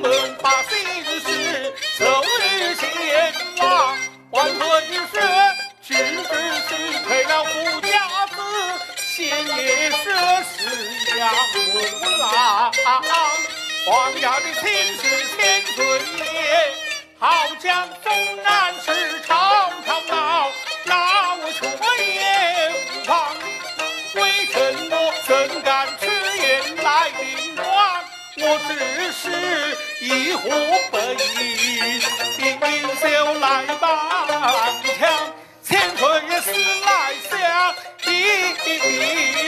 门把心事走一前啊，还问说侄子是配了胡家子，先也是死也无难，黄家的亲事千尊也，好将终难事长长闹，闹出也无妨，为什么怎敢迟言来临乱？我只是。一呼百应，领袖来帮腔，千岁死来想，一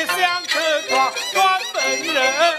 想这状元本人。